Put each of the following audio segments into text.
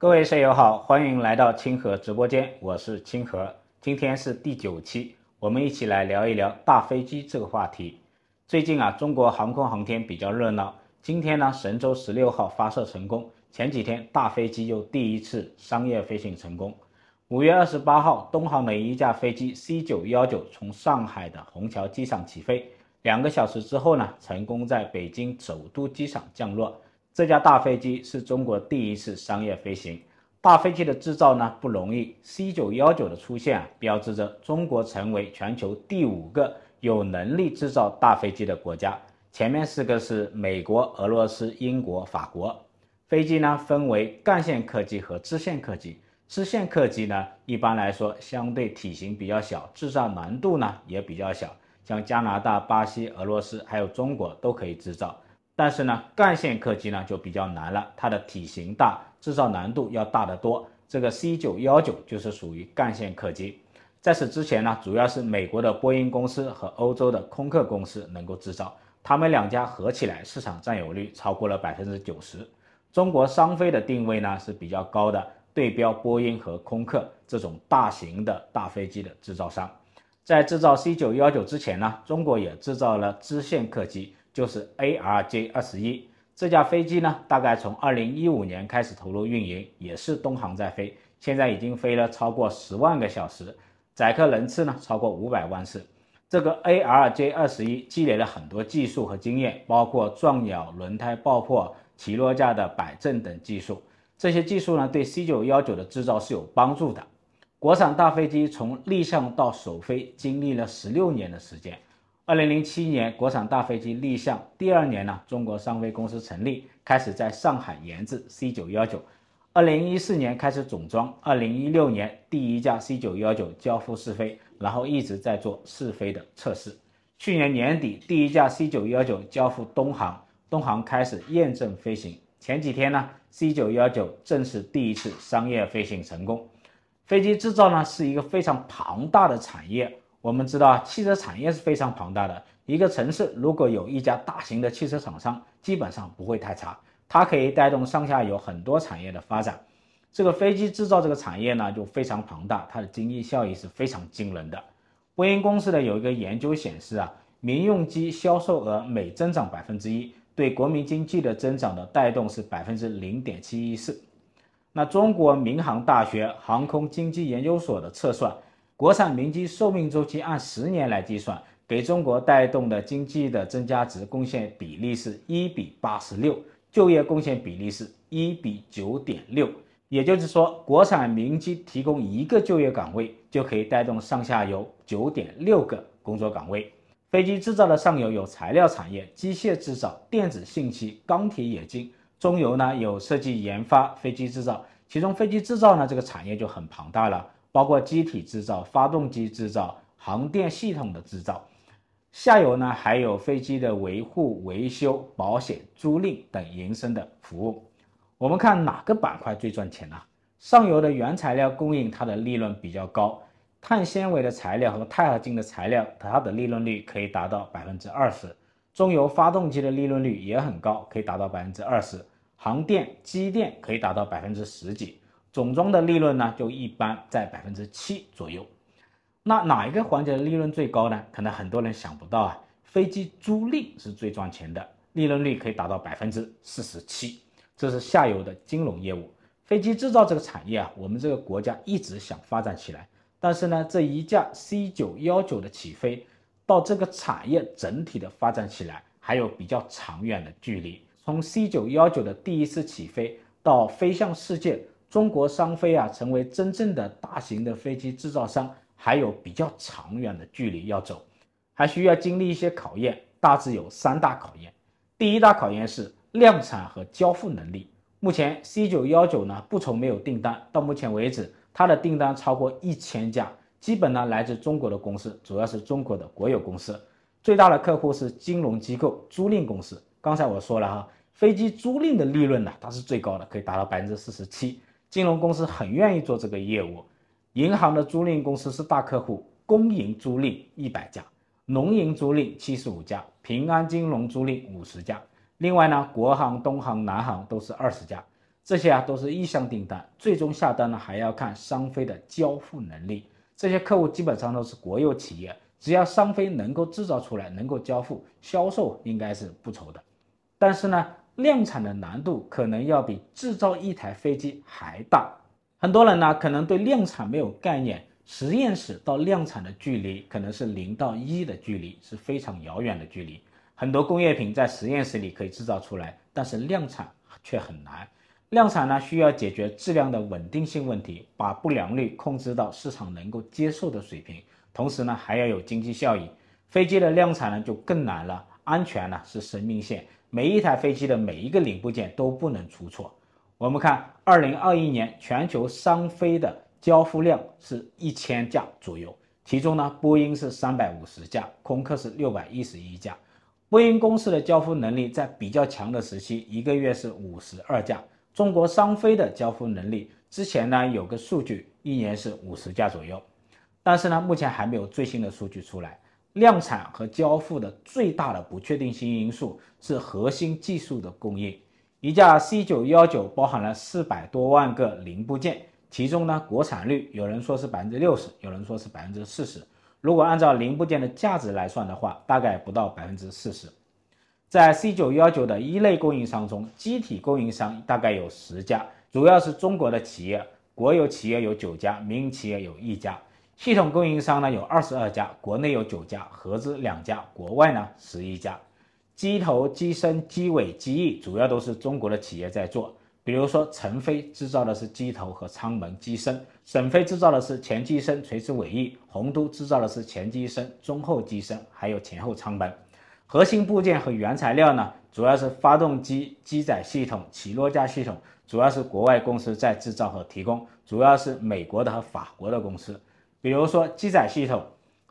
各位舍友好，欢迎来到清河直播间，我是清河。今天是第九期，我们一起来聊一聊大飞机这个话题。最近啊，中国航空航天比较热闹。今天呢，神舟十六号发射成功，前几天大飞机又第一次商业飞行成功。五月二十八号，东航的一架飞机 C 九幺九从上海的虹桥机场起飞，两个小时之后呢，成功在北京首都机场降落。这架大飞机是中国第一次商业飞行。大飞机的制造呢不容易，C919 的出现啊，标志着中国成为全球第五个有能力制造大飞机的国家。前面四个是美国、俄罗斯、英国、法国。飞机呢分为干线客机和支线客机。支线客机呢一般来说相对体型比较小，制造难度呢也比较小，像加拿大、巴西、俄罗斯还有中国都可以制造。但是呢，干线客机呢就比较难了，它的体型大，制造难度要大得多。这个 C 九幺九就是属于干线客机。在此之前呢，主要是美国的波音公司和欧洲的空客公司能够制造，他们两家合起来市场占有率超过了百分之九十。中国商飞的定位呢是比较高的，对标波音和空客这种大型的大飞机的制造商。在制造 C 九幺九之前呢，中国也制造了支线客机。就是 ARJ 二十一这架飞机呢，大概从二零一五年开始投入运营，也是东航在飞，现在已经飞了超过十万个小时，载客人次呢超过五百万次。这个 ARJ 二十一积累了很多技术和经验，包括撞鸟、轮胎爆破、起落架的摆正等技术。这些技术呢，对 C 九幺九的制造是有帮助的。国产大飞机从立项到首飞，经历了十六年的时间。二零零七年，国产大飞机立项，第二年呢，中国商飞公司成立，开始在上海研制 C 九幺九。二零一四年开始总装，二零一六年第一架 C 九幺九交付试飞，然后一直在做试飞的测试。去年年底，第一架 C 九幺九交付东航，东航开始验证飞行。前几天呢，C 九幺九正式第一次商业飞行成功。飞机制造呢是一个非常庞大的产业。我们知道啊，汽车产业是非常庞大的。一个城市如果有一家大型的汽车厂商，基本上不会太差。它可以带动上下游很多产业的发展。这个飞机制造这个产业呢，就非常庞大，它的经济效益是非常惊人的。波音公司呢有一个研究显示啊，民用机销售额每增长百分之一，对国民经济的增长的带动是百分之零点七一四。那中国民航大学航空经济研究所的测算。国产民机寿命周期按十年来计算，给中国带动的经济的增加值贡献比例是一比八十六，就业贡献比例是一比九点六。也就是说，国产民机提供一个就业岗位，就可以带动上下游九点六个工作岗位。飞机制造的上游有材料产业、机械制造、电子信息、钢铁冶金；中游呢有设计研发、飞机制造。其中飞机制造呢这个产业就很庞大了。包括机体制造、发动机制造、航电系统的制造，下游呢还有飞机的维护、维修、保险、租赁等延伸的服务。我们看哪个板块最赚钱呢？上游的原材料供应，它的利润比较高，碳纤维的材料和钛合金的材料，它的利润率可以达到百分之二十。中游发动机的利润率也很高，可以达到百分之二十。航电、机电可以达到百分之十几。总装的利润呢，就一般在百分之七左右。那哪一个环节的利润最高呢？可能很多人想不到啊。飞机租赁是最赚钱的，利润率可以达到百分之四十七。这是下游的金融业务。飞机制造这个产业啊，我们这个国家一直想发展起来，但是呢，这一架 C 九幺九的起飞，到这个产业整体的发展起来，还有比较长远的距离。从 C 九幺九的第一次起飞到飞向世界。中国商飞啊，成为真正的大型的飞机制造商，还有比较长远的距离要走，还需要经历一些考验，大致有三大考验。第一大考验是量产和交付能力。目前 C 九幺九呢，不愁没有订单，到目前为止，它的订单超过一千架，基本呢来自中国的公司，主要是中国的国有公司，最大的客户是金融机构、租赁公司。刚才我说了哈，飞机租赁的利润呢，它是最高的，可以达到百分之四十七。金融公司很愿意做这个业务，银行的租赁公司是大客户，公营租赁一百家，农营租赁七十五家，平安金融租赁五十家，另外呢，国行、东航、南航都是二十家。这些啊都是意向订单，最终下单呢还要看商飞的交付能力。这些客户基本上都是国有企业，只要商飞能够制造出来，能够交付，销售应该是不愁的。但是呢，量产的难度可能要比制造一台飞机还大。很多人呢可能对量产没有概念，实验室到量产的距离可能是零到一的距离，是非常遥远的距离。很多工业品在实验室里可以制造出来，但是量产却很难。量产呢，需要解决质量的稳定性问题，把不良率控制到市场能够接受的水平，同时呢，还要有经济效益。飞机的量产呢就更难了，安全呢是生命线，每一台飞机的每一个零部件都不能出错。我们看，二零二一年全球商飞的交付量是一千架左右，其中呢，波音是三百五十架，空客是六百一十一架。波音公司的交付能力在比较强的时期，一个月是五十二架。中国商飞的交付能力，之前呢有个数据，一年是五十架左右，但是呢目前还没有最新的数据出来。量产和交付的最大的不确定性因素是核心技术的供应。一架 C 九幺九包含了四百多万个零部件，其中呢国产率有人说是百分之六十，有人说是百分之四十。如果按照零部件的价值来算的话，大概不到百分之四十。在 C 九幺九的一类供应商中，机体供应商大概有十家，主要是中国的企业，国有企业有九家，民营企业有一家。系统供应商呢有二十二家，国内有九家，合资两家，国外呢十一家。机头、机身、机尾、机翼主要都是中国的企业在做，比如说成飞制造的是机头和舱门、机身，沈飞制造的是前机身、垂直尾翼，鸿都制造的是前机身、中后机身，还有前后舱门。核心部件和原材料呢，主要是发动机、机载系统、起落架系统，主要是国外公司在制造和提供，主要是美国的和法国的公司。比如说机载系统、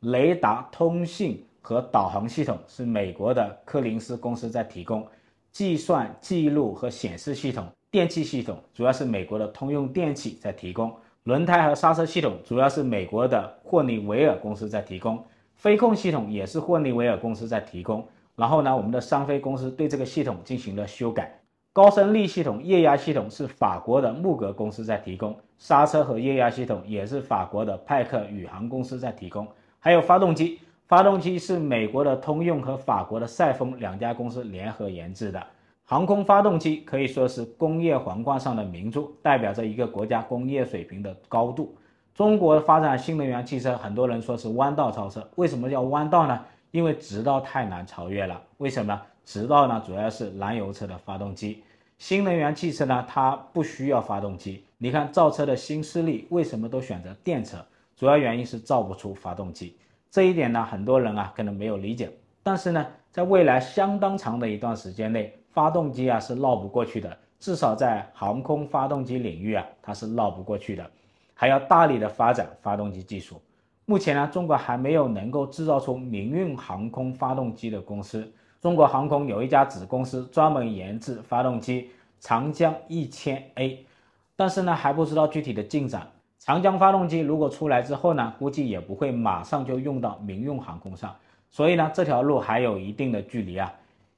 雷达、通信和导航系统是美国的柯林斯公司在提供，计算、记录和显示系统、电气系统主要是美国的通用电气在提供，轮胎和刹车系统主要是美国的霍尼韦尔公司在提供。飞控系统也是霍尼韦尔公司在提供，然后呢，我们的商飞公司对这个系统进行了修改。高升力系统、液压系统是法国的穆格公司在提供，刹车和液压系统也是法国的派克宇航公司在提供。还有发动机，发动机是美国的通用和法国的赛峰两家公司联合研制的。航空发动机可以说是工业皇冠上的明珠，代表着一个国家工业水平的高度。中国发展新能源汽车，很多人说是弯道超车。为什么叫弯道呢？因为直道太难超越了。为什么？直道呢，主要是燃油车的发动机。新能源汽车呢，它不需要发动机。你看造车的新势力为什么都选择电车？主要原因是造不出发动机。这一点呢，很多人啊可能没有理解。但是呢，在未来相当长的一段时间内，发动机啊是绕不过去的。至少在航空发动机领域啊，它是绕不过去的。还要大力的发展发动机技术。目前呢，中国还没有能够制造出民用航空发动机的公司。中国航空有一家子公司专门研制发动机长江一千 A，但是呢，还不知道具体的进展。长江发动机如果出来之后呢，估计也不会马上就用到民用航空上。所以呢，这条路还有一定的距离啊。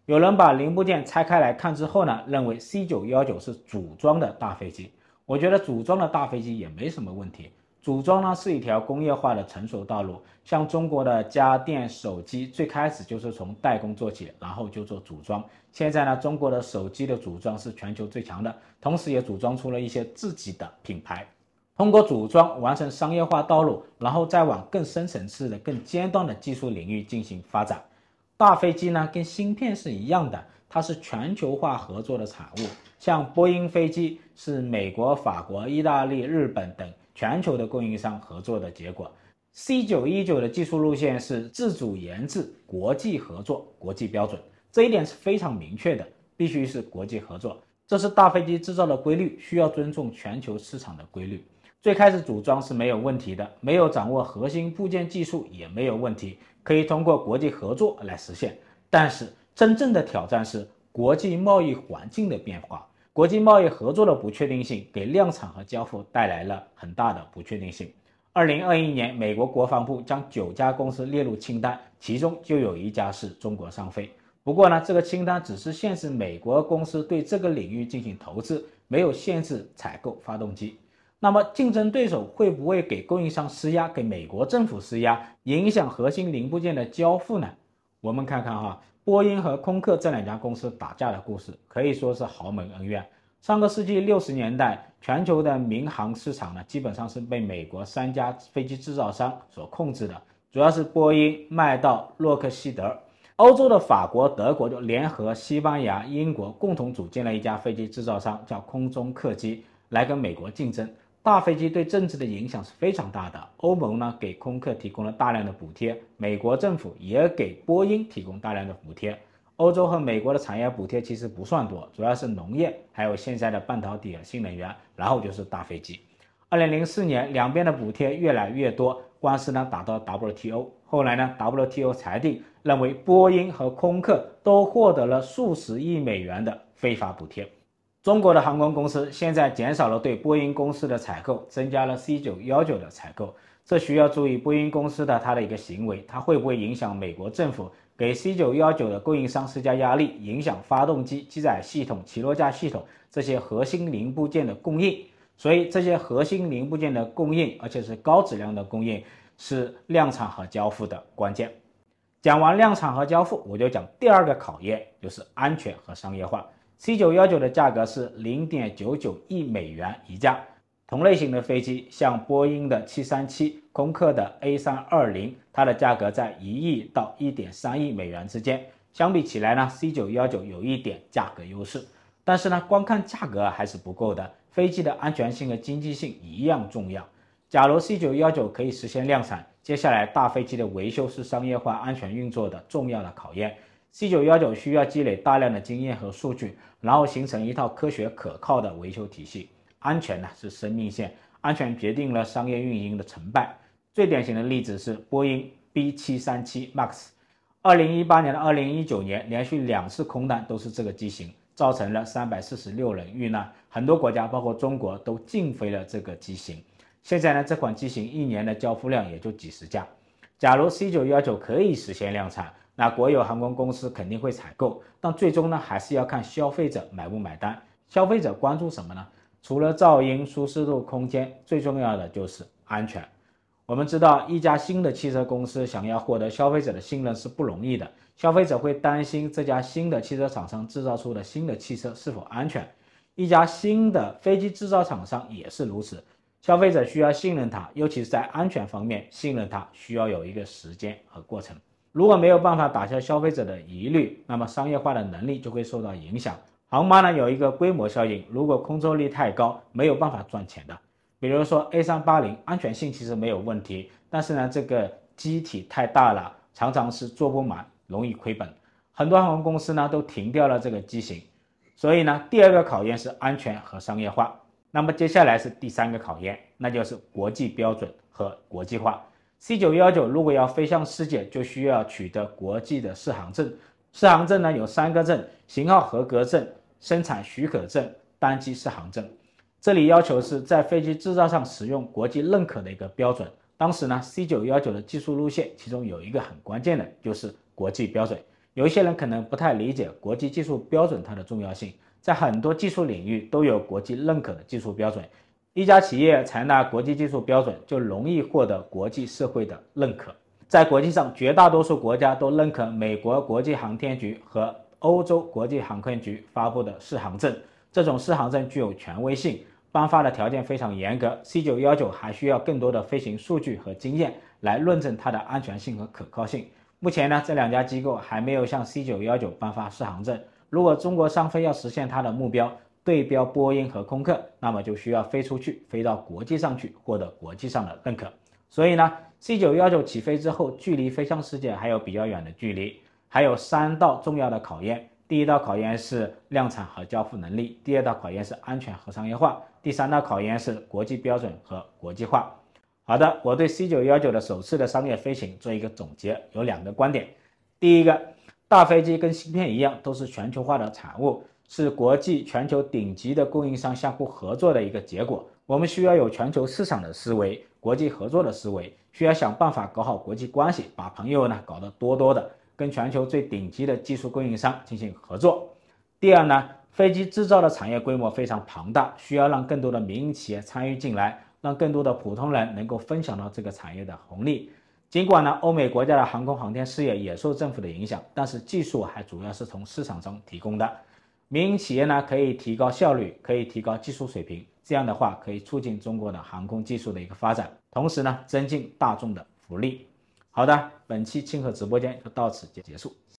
有人把零部件拆开来看之后呢，认为 C 九幺九是组装的大飞机。我觉得组装的大飞机也没什么问题。组装呢是一条工业化的成熟道路，像中国的家电、手机，最开始就是从代工做起，然后就做组装。现在呢，中国的手机的组装是全球最强的，同时也组装出了一些自己的品牌。通过组装完成商业化道路，然后再往更深层次的、更尖端的技术领域进行发展。大飞机呢，跟芯片是一样的，它是全球化合作的产物。像波音飞机是美国、法国、意大利、日本等全球的供应商合作的结果。C 九一九的技术路线是自主研制、国际合作、国际标准，这一点是非常明确的，必须是国际合作。这是大飞机制造的规律，需要尊重全球市场的规律。最开始组装是没有问题的，没有掌握核心部件技术也没有问题，可以通过国际合作来实现。但是真正的挑战是国际贸易环境的变化。国际贸易合作的不确定性给量产和交付带来了很大的不确定性。二零二一年，美国国防部将九家公司列入清单，其中就有一家是中国商飞。不过呢，这个清单只是限制美国公司对这个领域进行投资，没有限制采购发动机。那么竞争对手会不会给供应商施压，给美国政府施压，影响核心零部件的交付呢？我们看看哈，波音和空客这两家公司打架的故事，可以说是豪门恩怨。上个世纪六十年代，全球的民航市场呢，基本上是被美国三家飞机制造商所控制的，主要是波音、麦道、洛克希德。欧洲的法国、德国就联合西班牙、英国共同组建了一家飞机制造商，叫空中客机，来跟美国竞争。大飞机对政治的影响是非常大的。欧盟呢，给空客提供了大量的补贴，美国政府也给波音提供大量的补贴。欧洲和美国的产业补贴其实不算多，主要是农业，还有现在的半导体和新能源，然后就是大飞机。二零零四年，两边的补贴越来越多，官司呢打到 WTO。后来呢，WTO 裁定认为波音和空客都获得了数十亿美元的非法补贴。中国的航空公司现在减少了对波音公司的采购，增加了 C 九幺九的采购。这需要注意波音公司的它的一个行为，它会不会影响美国政府？给 C 九幺九的供应商施加压力，影响发动机、机载系统、起落架系统这些核心零部件的供应。所以这些核心零部件的供应，而且是高质量的供应，是量产和交付的关键。讲完量产和交付，我就讲第二个考验，就是安全和商业化。C 九幺九的价格是零点九九亿美元一架。同类型的飞机，像波音的737、空客的 A320，它的价格在一亿到一点三亿美元之间。相比起来呢，C919 有一点价格优势，但是呢，光看价格还是不够的，飞机的安全性和经济性一样重要。假如 C919 可以实现量产，接下来大飞机的维修是商业化安全运作的重要的考验。C919 需要积累大量的经验和数据，然后形成一套科学可靠的维修体系。安全呢是生命线，安全决定了商业运营的成败。最典型的例子是波音 B737 MAX，二零一八年到二零一九年连续两次空难都是这个机型，造成了三百四十六人遇难，很多国家包括中国都禁飞了这个机型。现在呢，这款机型一年的交付量也就几十架。假如 C919 可以实现量产，那国有航空公司肯定会采购，但最终呢，还是要看消费者买不买单。消费者关注什么呢？除了噪音、舒适度、空间，最重要的就是安全。我们知道，一家新的汽车公司想要获得消费者的信任是不容易的。消费者会担心这家新的汽车厂商制造出的新的汽车是否安全。一家新的飞机制造厂商也是如此。消费者需要信任它，尤其是在安全方面，信任它需要有一个时间和过程。如果没有办法打消消费者的疑虑，那么商业化的能力就会受到影响。航班呢有一个规模效应，如果空座率太高，没有办法赚钱的。比如说 A380，安全性其实没有问题，但是呢这个机体太大了，常常是坐不满，容易亏本。很多航空公司呢都停掉了这个机型。所以呢第二个考验是安全和商业化。那么接下来是第三个考验，那就是国际标准和国际化。C919 如果要飞向世界，就需要取得国际的适航证。适航证呢有三个证：型号合格证。生产许可证、单机适航证，这里要求是在飞机制造上使用国际认可的一个标准。当时呢，C919 的技术路线其中有一个很关键的，就是国际标准。有一些人可能不太理解国际技术标准它的重要性，在很多技术领域都有国际认可的技术标准。一家企业采纳国际技术标准，就容易获得国际社会的认可。在国际上，绝大多数国家都认可美国国际航天局和欧洲国际航空局发布的适航证，这种适航证具有权威性，颁发的条件非常严格。C919 还需要更多的飞行数据和经验来论证它的安全性和可靠性。目前呢，这两家机构还没有向 C919 颁发适航证。如果中国商飞要实现它的目标，对标波音和空客，那么就需要飞出去，飞到国际上去，获得国际上的认可。所以呢，C919 起飞之后，距离飞向世界还有比较远的距离。还有三道重要的考验，第一道考验是量产和交付能力，第二道考验是安全和商业化，第三道考验是国际标准和国际化。好的，我对 C919 的首次的商业飞行做一个总结，有两个观点。第一个，大飞机跟芯片一样，都是全球化的产物，是国际全球顶级的供应商相互合作的一个结果。我们需要有全球市场的思维，国际合作的思维，需要想办法搞好国际关系，把朋友呢搞得多多的。跟全球最顶级的技术供应商进行合作。第二呢，飞机制造的产业规模非常庞大，需要让更多的民营企业参与进来，让更多的普通人能够分享到这个产业的红利。尽管呢，欧美国家的航空航天事业也受政府的影响，但是技术还主要是从市场中提供的。民营企业呢，可以提高效率，可以提高技术水平，这样的话可以促进中国的航空技术的一个发展，同时呢，增进大众的福利。好的，本期清河直播间就到此结束。